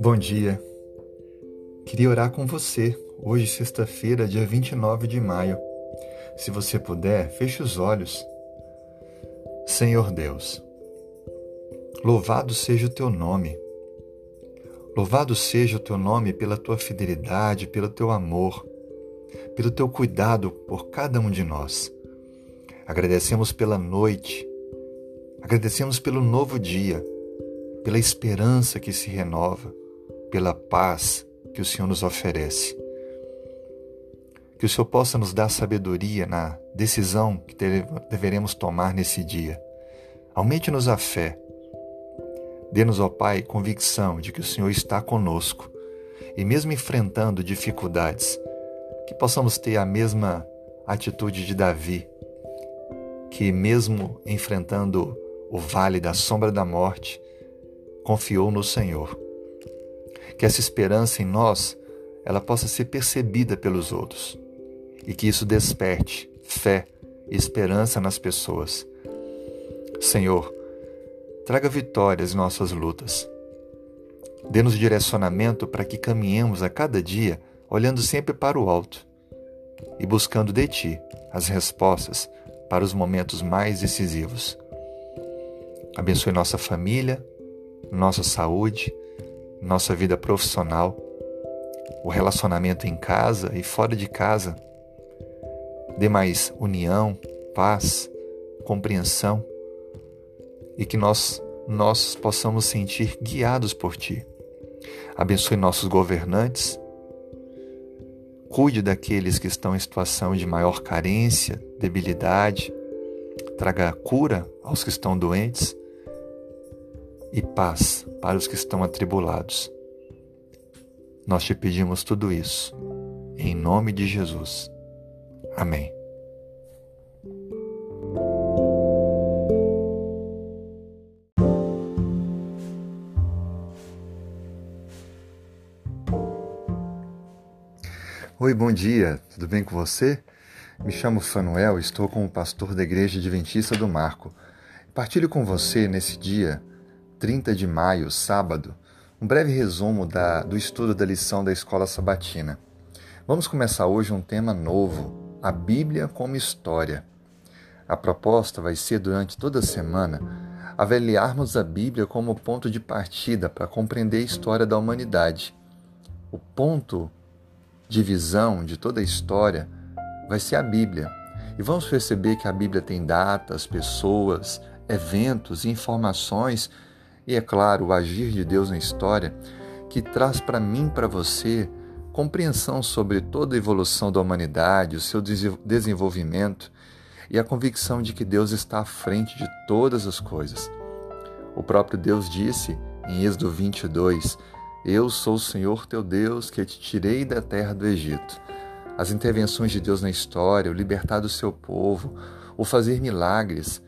Bom dia. Queria orar com você hoje, sexta-feira, dia 29 de maio. Se você puder, feche os olhos. Senhor Deus, louvado seja o teu nome. Louvado seja o teu nome pela tua fidelidade, pelo teu amor, pelo teu cuidado por cada um de nós. Agradecemos pela noite, agradecemos pelo novo dia, pela esperança que se renova, pela paz que o Senhor nos oferece. Que o Senhor possa nos dar sabedoria na decisão que deveremos tomar nesse dia. Aumente-nos a fé. Dê-nos, ó Pai, convicção de que o Senhor está conosco e, mesmo enfrentando dificuldades, que possamos ter a mesma atitude de Davi que, mesmo enfrentando o vale da sombra da morte, confiou no Senhor. Que essa esperança em nós ela possa ser percebida pelos outros e que isso desperte fé e esperança nas pessoas. Senhor, traga vitórias em nossas lutas. Dê-nos direcionamento para que caminhemos a cada dia olhando sempre para o alto e buscando de Ti as respostas para os momentos mais decisivos. Abençoe nossa família, nossa saúde, nossa vida profissional, o relacionamento em casa e fora de casa. Dê mais união, paz, compreensão e que nós, nós possamos sentir guiados por Ti. Abençoe nossos governantes, Cuide daqueles que estão em situação de maior carência, debilidade. Traga cura aos que estão doentes e paz para os que estão atribulados. Nós te pedimos tudo isso, em nome de Jesus. Amém. Oi, bom dia, tudo bem com você? Me chamo Fanuel, estou como pastor da Igreja Adventista do Marco. Partilho com você nesse dia, 30 de maio, sábado, um breve resumo da, do estudo da lição da Escola Sabatina. Vamos começar hoje um tema novo: a Bíblia como História. A proposta vai ser, durante toda a semana, avaliarmos a Bíblia como ponto de partida para compreender a história da humanidade. O ponto de visão de toda a história vai ser a Bíblia. E vamos perceber que a Bíblia tem datas, pessoas, eventos, informações e, é claro, o agir de Deus na história que traz para mim, para você, compreensão sobre toda a evolução da humanidade, o seu desenvolvimento e a convicção de que Deus está à frente de todas as coisas. O próprio Deus disse em Êxodo 22 eu sou o Senhor teu Deus que te tirei da terra do Egito. As intervenções de Deus na história, o libertar do seu povo, o fazer milagres,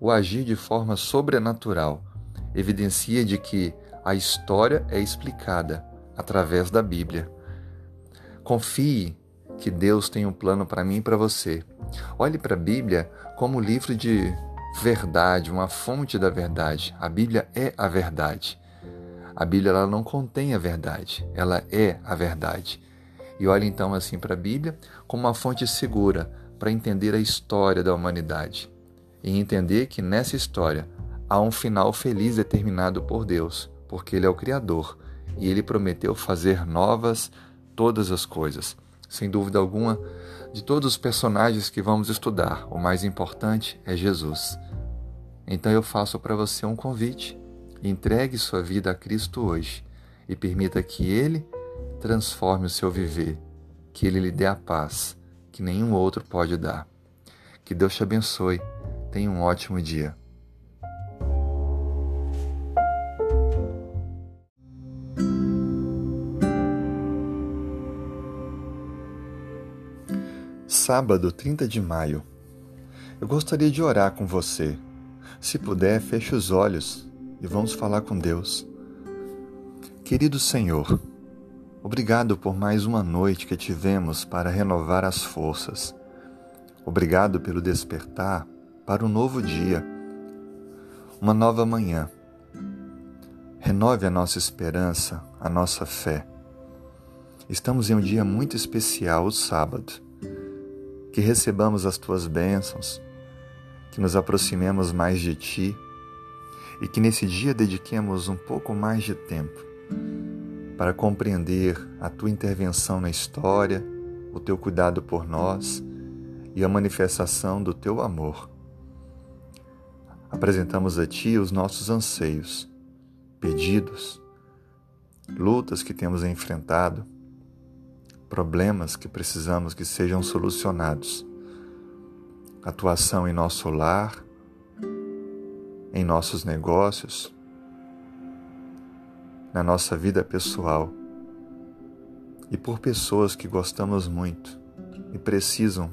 o agir de forma sobrenatural, evidencia de que a história é explicada através da Bíblia. Confie que Deus tem um plano para mim e para você. Olhe para a Bíblia como livro de verdade, uma fonte da verdade. A Bíblia é a verdade. A Bíblia ela não contém a verdade, ela é a verdade. E olhe então assim para a Bíblia como uma fonte segura para entender a história da humanidade e entender que nessa história há um final feliz determinado por Deus, porque Ele é o Criador e Ele prometeu fazer novas todas as coisas. Sem dúvida alguma, de todos os personagens que vamos estudar, o mais importante é Jesus. Então eu faço para você um convite Entregue sua vida a Cristo hoje e permita que Ele transforme o seu viver, que Ele lhe dê a paz que nenhum outro pode dar. Que Deus te abençoe. Tenha um ótimo dia. Sábado, 30 de maio. Eu gostaria de orar com você. Se puder, feche os olhos e vamos falar com Deus. Querido Senhor, obrigado por mais uma noite que tivemos para renovar as forças. Obrigado pelo despertar para um novo dia, uma nova manhã. Renove a nossa esperança, a nossa fé. Estamos em um dia muito especial, o sábado. Que recebamos as tuas bênçãos, que nos aproximemos mais de ti e que nesse dia dediquemos um pouco mais de tempo para compreender a tua intervenção na história, o teu cuidado por nós e a manifestação do teu amor. Apresentamos a ti os nossos anseios, pedidos, lutas que temos enfrentado, problemas que precisamos que sejam solucionados, atuação em nosso lar, em nossos negócios, na nossa vida pessoal e por pessoas que gostamos muito e precisam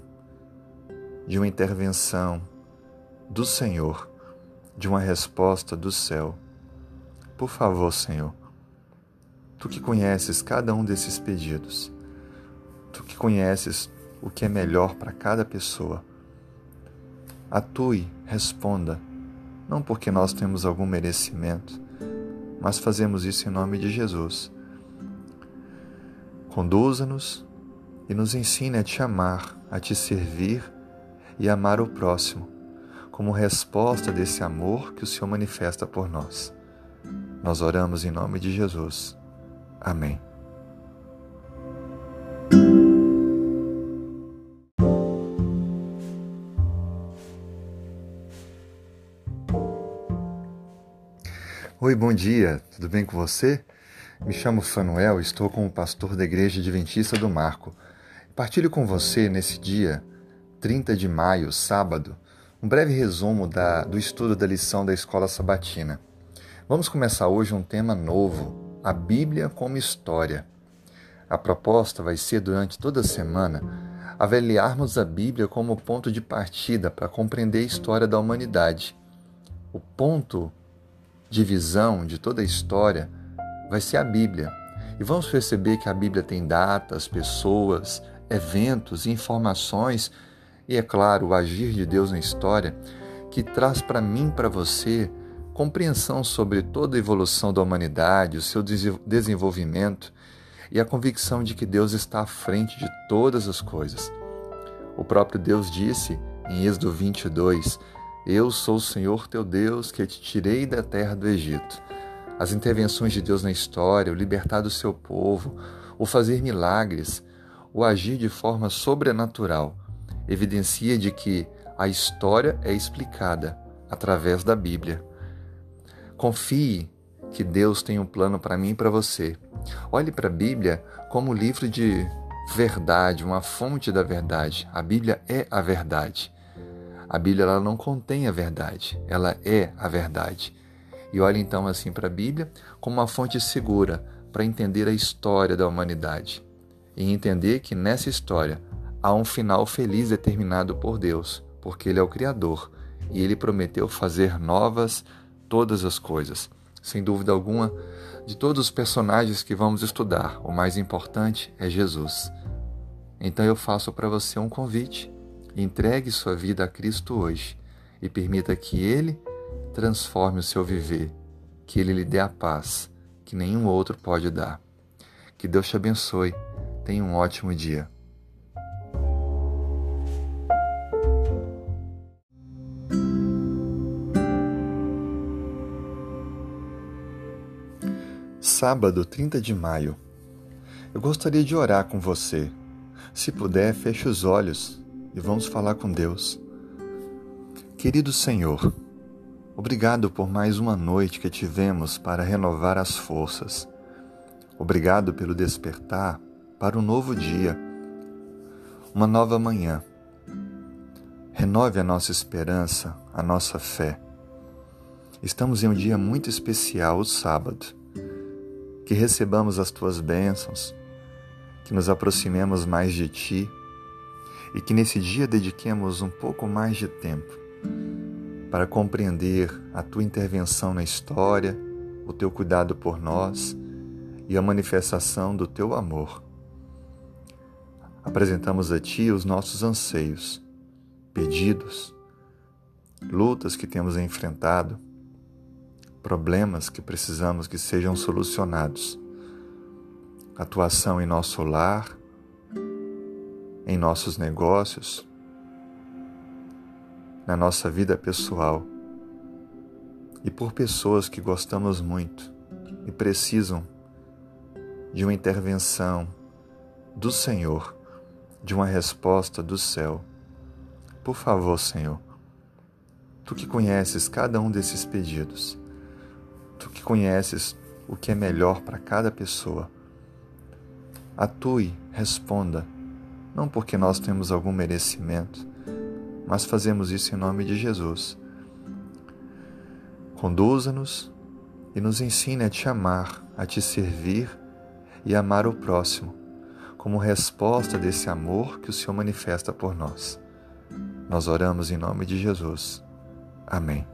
de uma intervenção do Senhor, de uma resposta do céu. Por favor, Senhor, tu que conheces cada um desses pedidos, tu que conheces o que é melhor para cada pessoa, atue, responda, não porque nós temos algum merecimento, mas fazemos isso em nome de Jesus. Conduza-nos e nos ensine a te amar, a te servir e amar o próximo, como resposta desse amor que o Senhor manifesta por nós. Nós oramos em nome de Jesus. Amém. Oi, bom dia, tudo bem com você? Me chamo Fanuel, estou como pastor da Igreja Adventista do Marco. Partilho com você nesse dia, 30 de maio, sábado, um breve resumo da, do estudo da lição da Escola Sabatina. Vamos começar hoje um tema novo, a Bíblia como História. A proposta vai ser, durante toda a semana, avaliarmos a Bíblia como ponto de partida para compreender a história da humanidade. O ponto de visão de toda a história vai ser a Bíblia. E vamos perceber que a Bíblia tem datas, pessoas, eventos, informações e, é claro, o agir de Deus na história que traz para mim, para você, compreensão sobre toda a evolução da humanidade, o seu desenvolvimento e a convicção de que Deus está à frente de todas as coisas. O próprio Deus disse em Êxodo 22 eu sou o Senhor teu Deus que te tirei da terra do Egito. As intervenções de Deus na história, o libertar do seu povo, o fazer milagres, o agir de forma sobrenatural, evidencia de que a história é explicada através da Bíblia. Confie que Deus tem um plano para mim e para você. Olhe para a Bíblia como livro de verdade, uma fonte da verdade. A Bíblia é a verdade. A Bíblia ela não contém a verdade, ela é a verdade. E olhe então assim para a Bíblia como uma fonte segura para entender a história da humanidade e entender que nessa história há um final feliz determinado por Deus, porque Ele é o Criador e Ele prometeu fazer novas todas as coisas. Sem dúvida alguma, de todos os personagens que vamos estudar, o mais importante é Jesus. Então eu faço para você um convite Entregue sua vida a Cristo hoje e permita que Ele transforme o seu viver, que Ele lhe dê a paz que nenhum outro pode dar. Que Deus te abençoe. Tenha um ótimo dia. Sábado, 30 de maio. Eu gostaria de orar com você. Se puder, feche os olhos e vamos falar com Deus. Querido Senhor, obrigado por mais uma noite que tivemos para renovar as forças. Obrigado pelo despertar para um novo dia, uma nova manhã. Renove a nossa esperança, a nossa fé. Estamos em um dia muito especial, o sábado. Que recebamos as tuas bênçãos, que nos aproximemos mais de ti e que nesse dia dediquemos um pouco mais de tempo para compreender a tua intervenção na história, o teu cuidado por nós e a manifestação do teu amor. Apresentamos a ti os nossos anseios, pedidos, lutas que temos enfrentado, problemas que precisamos que sejam solucionados, atuação em nosso lar, em nossos negócios, na nossa vida pessoal e por pessoas que gostamos muito e precisam de uma intervenção do Senhor, de uma resposta do céu. Por favor, Senhor, tu que conheces cada um desses pedidos, tu que conheces o que é melhor para cada pessoa, atue, responda, não porque nós temos algum merecimento, mas fazemos isso em nome de Jesus. Conduza-nos e nos ensine a te amar, a te servir e amar o próximo, como resposta desse amor que o Senhor manifesta por nós. Nós oramos em nome de Jesus. Amém.